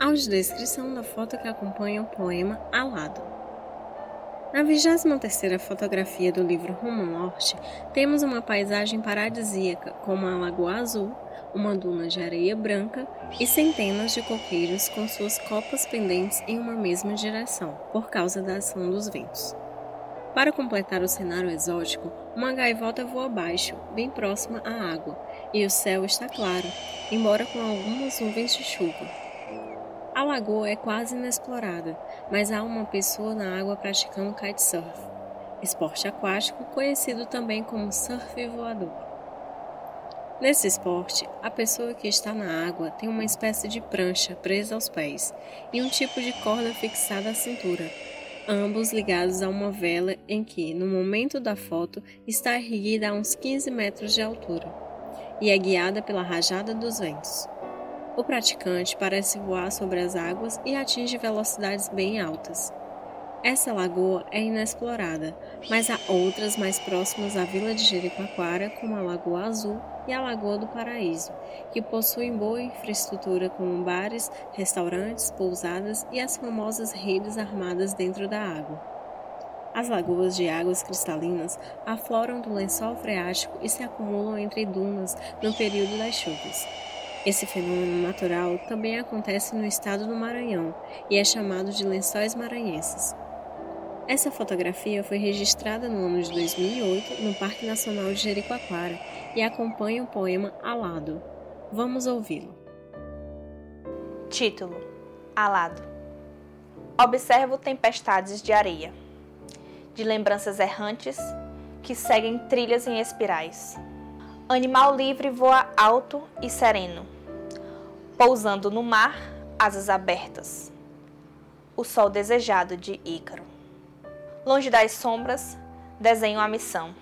Audiodescrição da foto que acompanha o poema Alado. Na 23ª fotografia do livro Rumo Norte, temos uma paisagem paradisíaca, com uma lagoa azul, uma duna de areia branca e centenas de coqueiros com suas copas pendentes em uma mesma direção, por causa da ação dos ventos. Para completar o cenário exótico, uma gaivota voa abaixo, bem próxima à água, e o céu está claro, embora com algumas nuvens de chuva. A lagoa é quase inexplorada, mas há uma pessoa na água praticando kitesurf, esporte aquático conhecido também como surf voador. Nesse esporte, a pessoa que está na água tem uma espécie de prancha presa aos pés e um tipo de corda fixada à cintura, ambos ligados a uma vela em que, no momento da foto, está erguida a uns 15 metros de altura e é guiada pela rajada dos ventos. O praticante parece voar sobre as águas e atinge velocidades bem altas. Essa lagoa é inexplorada, mas há outras mais próximas à vila de Jericoacoara, como a Lagoa Azul e a Lagoa do Paraíso, que possuem boa infraestrutura como bares, restaurantes, pousadas e as famosas redes armadas dentro da água. As lagoas de águas cristalinas afloram do lençol freático e se acumulam entre dunas no período das chuvas. Esse fenômeno natural também acontece no estado do Maranhão e é chamado de lençóis maranhenses. Essa fotografia foi registrada no ano de 2008 no Parque Nacional de Jericoacoara e acompanha o poema Alado. Vamos ouvi-lo. Título: Alado. Observo tempestades de areia, de lembranças errantes que seguem trilhas em espirais Animal livre voa alto e sereno, pousando no mar, asas abertas. O sol desejado de Ícaro. Longe das sombras, desenho a missão,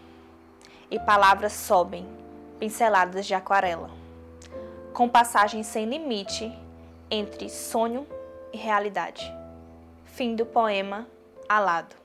e palavras sobem, pinceladas de aquarela, com passagem sem limite entre sonho e realidade. Fim do poema Alado.